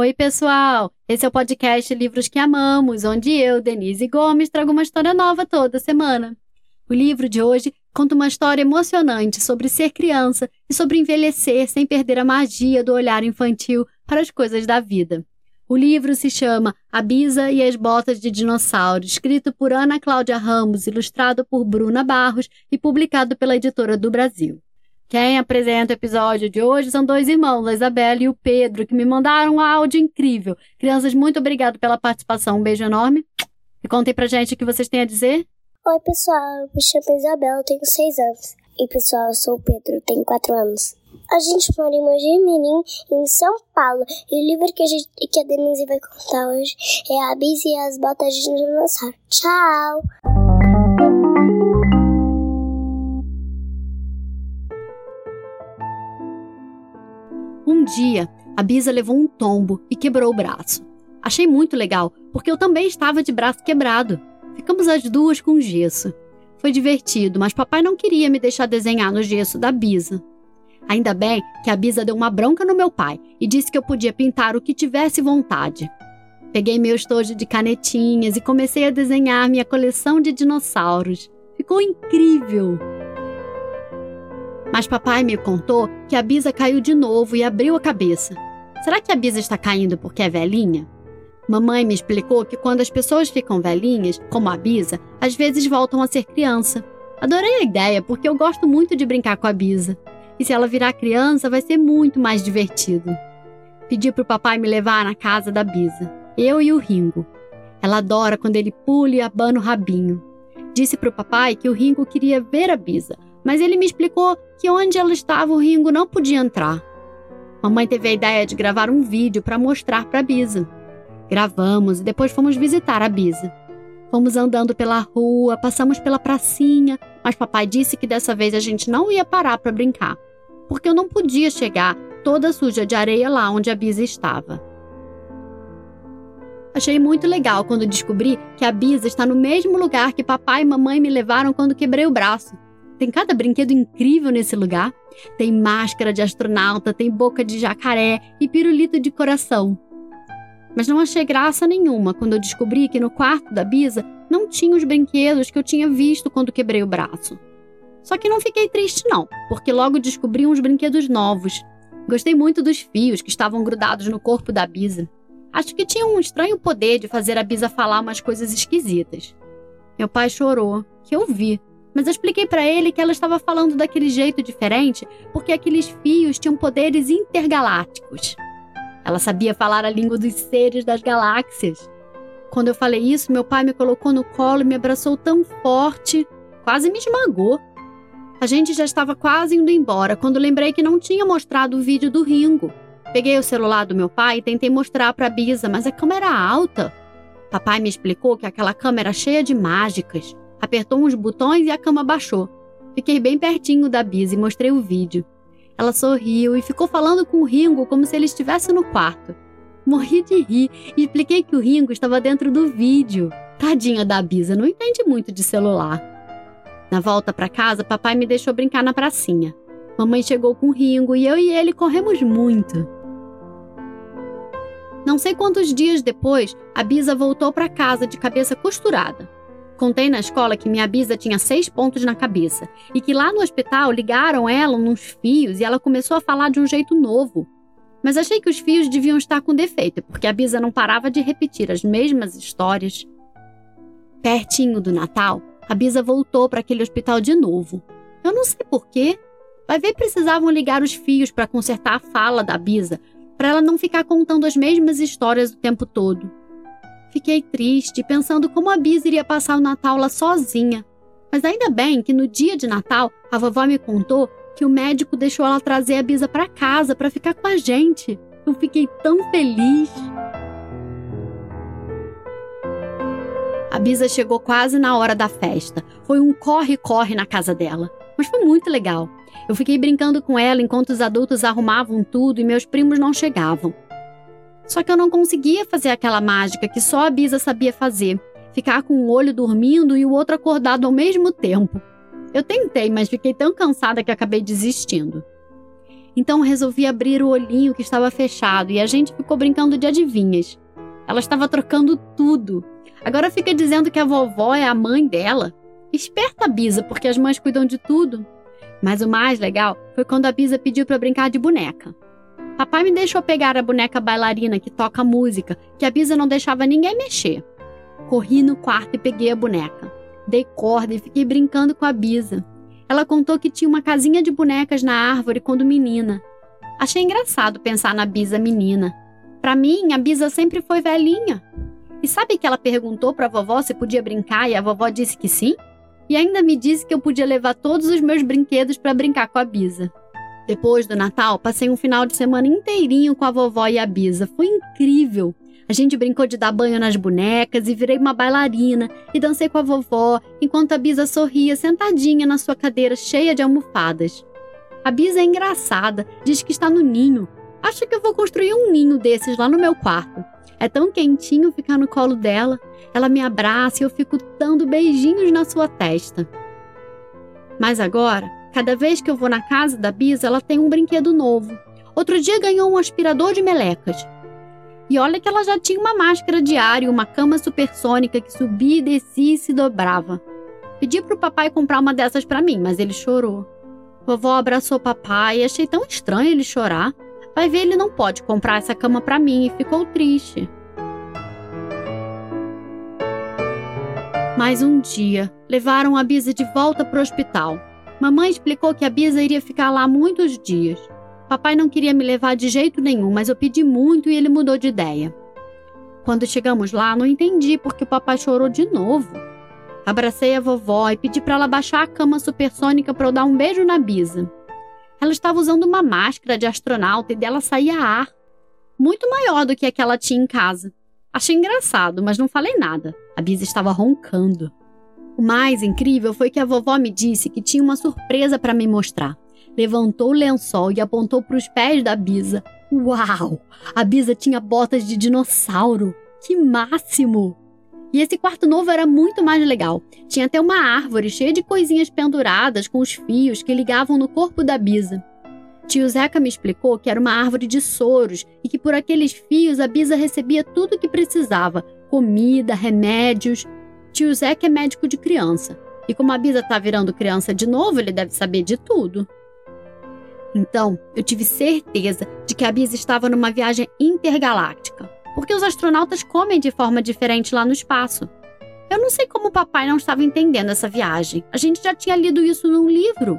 Oi, pessoal! Esse é o podcast Livros que Amamos, onde eu, Denise Gomes, trago uma história nova toda semana. O livro de hoje conta uma história emocionante sobre ser criança e sobre envelhecer sem perder a magia do olhar infantil para as coisas da vida. O livro se chama A Bisa e as Botas de Dinossauro, escrito por Ana Cláudia Ramos, ilustrado por Bruna Barros e publicado pela Editora do Brasil. Quem apresenta o episódio de hoje são dois irmãos, a Isabela e o Pedro, que me mandaram um áudio incrível. Crianças, muito obrigado pela participação. Um beijo enorme. E contem pra gente o que vocês têm a dizer. Oi, pessoal. Eu me chamo Isabela, tenho seis anos. E, pessoal, eu sou o Pedro, tenho quatro anos. A gente mora em Mogi Mirim, em São Paulo. E o livro que a, gente, que a Denise vai contar hoje é A Bis e as Botas de Dinossauro. Tchau! Dia, a Bisa levou um tombo e quebrou o braço. Achei muito legal, porque eu também estava de braço quebrado. Ficamos as duas com gesso. Foi divertido, mas papai não queria me deixar desenhar no gesso da Bisa. Ainda bem que a Bisa deu uma bronca no meu pai e disse que eu podia pintar o que tivesse vontade. Peguei meu estojo de canetinhas e comecei a desenhar minha coleção de dinossauros. Ficou incrível! Mas papai me contou que a Bisa caiu de novo e abriu a cabeça. Será que a Bisa está caindo porque é velhinha? Mamãe me explicou que quando as pessoas ficam velhinhas, como a Bisa, às vezes voltam a ser criança. Adorei a ideia porque eu gosto muito de brincar com a Bisa. E se ela virar criança, vai ser muito mais divertido. Pedi para o papai me levar na casa da Bisa, eu e o Ringo. Ela adora quando ele pula e abana o rabinho. Disse para o papai que o Ringo queria ver a Bisa, mas ele me explicou que onde ela estava o Ringo não podia entrar. Mamãe teve a ideia de gravar um vídeo para mostrar para Bisa. Gravamos e depois fomos visitar a Bisa. Fomos andando pela rua, passamos pela pracinha, mas papai disse que dessa vez a gente não ia parar para brincar, porque eu não podia chegar toda suja de areia lá onde a Bisa estava. Achei muito legal quando descobri que a Bisa está no mesmo lugar que papai e mamãe me levaram quando quebrei o braço. Tem cada brinquedo incrível nesse lugar. Tem máscara de astronauta, tem boca de jacaré e pirulito de coração. Mas não achei graça nenhuma quando eu descobri que no quarto da Bisa não tinha os brinquedos que eu tinha visto quando quebrei o braço. Só que não fiquei triste não, porque logo descobri uns brinquedos novos. Gostei muito dos fios que estavam grudados no corpo da Bisa. Acho que tinha um estranho poder de fazer a Bisa falar umas coisas esquisitas. Meu pai chorou, que eu vi, mas eu expliquei para ele que ela estava falando daquele jeito diferente porque aqueles fios tinham poderes intergalácticos. Ela sabia falar a língua dos seres das galáxias. Quando eu falei isso, meu pai me colocou no colo e me abraçou tão forte, quase me esmagou. A gente já estava quase indo embora quando lembrei que não tinha mostrado o vídeo do Ringo. Peguei o celular do meu pai e tentei mostrar para a Bisa, mas a câmera era alta. Papai me explicou que aquela câmera cheia de mágicas apertou uns botões e a cama baixou. Fiquei bem pertinho da Bisa e mostrei o vídeo. Ela sorriu e ficou falando com o Ringo como se ele estivesse no quarto. Morri de rir e expliquei que o Ringo estava dentro do vídeo. Tadinha da Bisa, não entende muito de celular. Na volta para casa, papai me deixou brincar na pracinha. Mamãe chegou com o Ringo e eu e ele corremos muito. Não sei quantos dias depois, a Bisa voltou para casa de cabeça costurada. Contei na escola que minha bisa tinha seis pontos na cabeça e que lá no hospital ligaram ela nos fios e ela começou a falar de um jeito novo. Mas achei que os fios deviam estar com defeito, porque a bisa não parava de repetir as mesmas histórias. Pertinho do Natal, a bisa voltou para aquele hospital de novo. Eu não sei porquê. Vai ver precisavam ligar os fios para consertar a fala da bisa, para ela não ficar contando as mesmas histórias o tempo todo. Fiquei triste, pensando como a Bisa iria passar o Natal lá sozinha. Mas ainda bem que no dia de Natal, a vovó me contou que o médico deixou ela trazer a Bisa para casa para ficar com a gente. Eu fiquei tão feliz. A Bisa chegou quase na hora da festa. Foi um corre-corre na casa dela. Mas foi muito legal. Eu fiquei brincando com ela enquanto os adultos arrumavam tudo e meus primos não chegavam. Só que eu não conseguia fazer aquela mágica que só a Bisa sabia fazer. Ficar com um olho dormindo e o outro acordado ao mesmo tempo. Eu tentei, mas fiquei tão cansada que acabei desistindo. Então resolvi abrir o olhinho que estava fechado e a gente ficou brincando de adivinhas. Ela estava trocando tudo. Agora fica dizendo que a vovó é a mãe dela. Esperta a Bisa, porque as mães cuidam de tudo. Mas o mais legal foi quando a Bisa pediu para brincar de boneca. Papai me deixou pegar a boneca bailarina que toca música, que a Bisa não deixava ninguém mexer. Corri no quarto e peguei a boneca. Dei corda e fiquei brincando com a Bisa. Ela contou que tinha uma casinha de bonecas na árvore quando menina. Achei engraçado pensar na Bisa menina. Para mim, a Bisa sempre foi velhinha. E sabe que ela perguntou para a vovó se podia brincar e a vovó disse que sim? E ainda me disse que eu podia levar todos os meus brinquedos para brincar com a Bisa. Depois do Natal, passei um final de semana inteirinho com a vovó e a Bisa. Foi incrível. A gente brincou de dar banho nas bonecas e virei uma bailarina e dancei com a vovó enquanto a Bisa sorria sentadinha na sua cadeira cheia de almofadas. A Bisa é engraçada, diz que está no ninho. Acho que eu vou construir um ninho desses lá no meu quarto. É tão quentinho ficar no colo dela. Ela me abraça e eu fico dando beijinhos na sua testa. Mas agora, cada vez que eu vou na casa da Bisa, ela tem um brinquedo novo. Outro dia ganhou um aspirador de melecas. E olha que ela já tinha uma máscara diária e uma cama supersônica que subia descia e se dobrava. Pedi pro papai comprar uma dessas para mim, mas ele chorou. Vovó abraçou papai e achei tão estranho ele chorar. Vai ver, ele não pode comprar essa cama para mim e ficou triste. Mais um dia, levaram a Bisa de volta para o hospital. Mamãe explicou que a Bisa iria ficar lá muitos dias. Papai não queria me levar de jeito nenhum, mas eu pedi muito e ele mudou de ideia. Quando chegamos lá, não entendi porque o papai chorou de novo. Abracei a vovó e pedi para ela baixar a cama supersônica para eu dar um beijo na Bisa. Ela estava usando uma máscara de astronauta e dela saía ar, muito maior do que a que ela tinha em casa. Achei engraçado, mas não falei nada. A Bisa estava roncando. O mais incrível foi que a vovó me disse que tinha uma surpresa para me mostrar levantou o lençol e apontou para os pés da Bisa. Uau! A Bisa tinha botas de dinossauro! Que máximo! E esse quarto novo era muito mais legal. Tinha até uma árvore cheia de coisinhas penduradas com os fios que ligavam no corpo da Bisa. Tio Zeca me explicou que era uma árvore de soros e que por aqueles fios a Bisa recebia tudo o que precisava: comida, remédios. Tio Zeca é médico de criança. E como a Bisa tá virando criança de novo, ele deve saber de tudo. Então, eu tive certeza de que a Bisa estava numa viagem intergaláctica, porque os astronautas comem de forma diferente lá no espaço. Eu não sei como o papai não estava entendendo essa viagem. A gente já tinha lido isso num livro.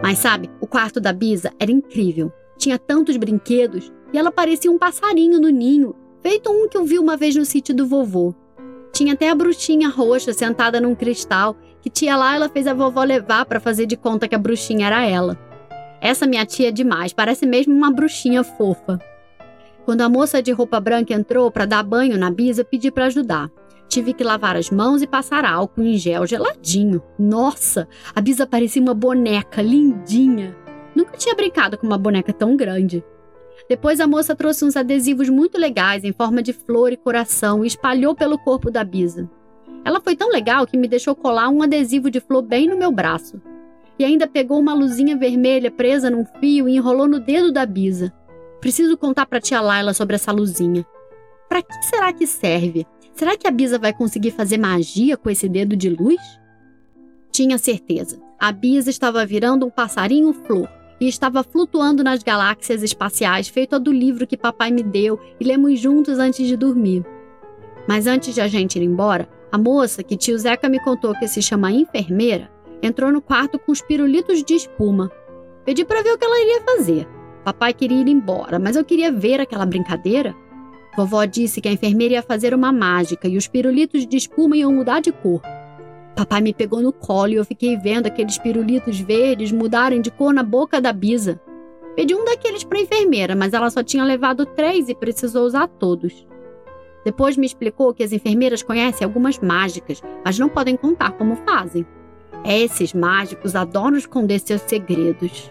Mas sabe, o quarto da Bisa era incrível. Tinha tantos brinquedos e ela parecia um passarinho no ninho, feito um que eu vi uma vez no sítio do vovô. Tinha até a bruxinha roxa sentada num cristal que tia lá ela fez a vovó levar para fazer de conta que a bruxinha era ela. Essa minha tia é demais, parece mesmo uma bruxinha fofa. Quando a moça de roupa branca entrou para dar banho na Bisa, pedi para ajudar. Tive que lavar as mãos e passar álcool em gel geladinho. Nossa, a Bisa parecia uma boneca lindinha. Nunca tinha brincado com uma boneca tão grande. Depois a moça trouxe uns adesivos muito legais em forma de flor e coração e espalhou pelo corpo da Bisa. Ela foi tão legal que me deixou colar um adesivo de flor bem no meu braço. E ainda pegou uma luzinha vermelha presa num fio e enrolou no dedo da Bisa. Preciso contar para tia Laila sobre essa luzinha. Para que será que serve? Será que a Bisa vai conseguir fazer magia com esse dedo de luz? Tinha certeza. A Bisa estava virando um passarinho flor e estava flutuando nas galáxias espaciais, feito a do livro que papai me deu e lemos juntos antes de dormir. Mas antes de a gente ir embora, a moça, que tio Zeca me contou que se chama enfermeira, entrou no quarto com os pirulitos de espuma. Pedi para ver o que ela iria fazer. Papai queria ir embora, mas eu queria ver aquela brincadeira. Vovó disse que a enfermeira ia fazer uma mágica e os pirulitos de espuma iam mudar de cor. Papai me pegou no colo e eu fiquei vendo aqueles pirulitos verdes mudarem de cor na boca da Bisa. Pedi um daqueles para a enfermeira, mas ela só tinha levado três e precisou usar todos. Depois me explicou que as enfermeiras conhecem algumas mágicas, mas não podem contar como fazem. Esses mágicos adoram esconder seus segredos.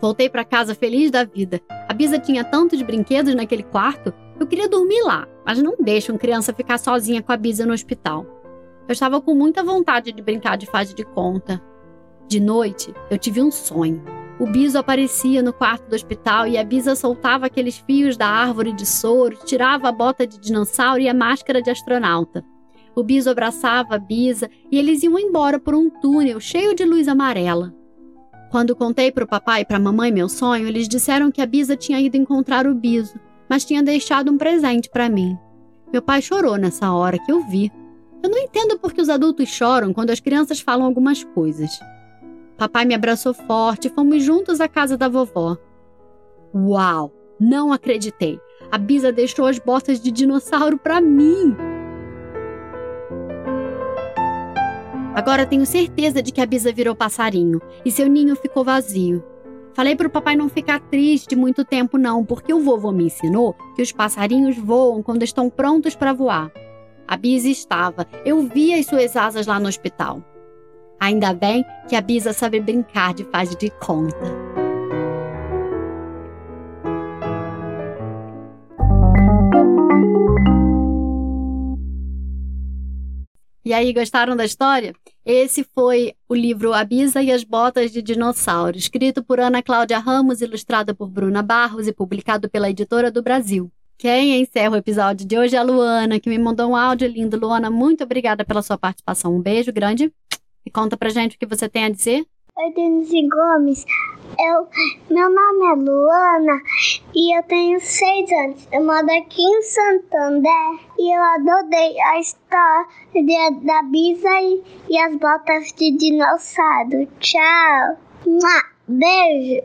Voltei para casa feliz da vida. A Bisa tinha tantos brinquedos naquele quarto. Eu queria dormir lá, mas não deixam criança ficar sozinha com a Bisa no hospital. Eu estava com muita vontade de brincar de fase de conta. De noite, eu tive um sonho. o Biso aparecia no quarto do hospital e a Bisa soltava aqueles fios da árvore de soro, tirava a bota de dinossauro e a máscara de astronauta. O Biso abraçava a Bisa e eles iam embora por um túnel cheio de luz amarela. Quando contei para o papai e para a mamãe meu sonho, eles disseram que a Bisa tinha ido encontrar o Biso, mas tinha deixado um presente para mim. Meu pai chorou nessa hora que eu vi. Eu não entendo por que os adultos choram quando as crianças falam algumas coisas. Papai me abraçou forte e fomos juntos à casa da vovó. Uau! Não acreditei. A Bisa deixou as botas de dinossauro para mim. Agora tenho certeza de que a Bisa virou passarinho e seu ninho ficou vazio. Falei para o papai não ficar triste muito tempo não, porque o vovô me ensinou que os passarinhos voam quando estão prontos para voar. A Bisa estava. Eu vi as suas asas lá no hospital. Ainda bem que a Bisa sabe brincar de faz de conta. E aí, gostaram da história? Esse foi o livro A Bisa e as Botas de Dinossauro, escrito por Ana Cláudia Ramos, ilustrado por Bruna Barros e publicado pela Editora do Brasil. Quem encerra o episódio de hoje é a Luana, que me mandou um áudio lindo. Luana, muito obrigada pela sua participação. Um beijo grande. E conta pra gente o que você tem a dizer. Oi, Denise Gomes. Eu, meu nome é Luana e eu tenho seis anos. Eu moro aqui em Santander e eu adorei a história da Bisa e, e as botas de dinossauro. Tchau. Beijo.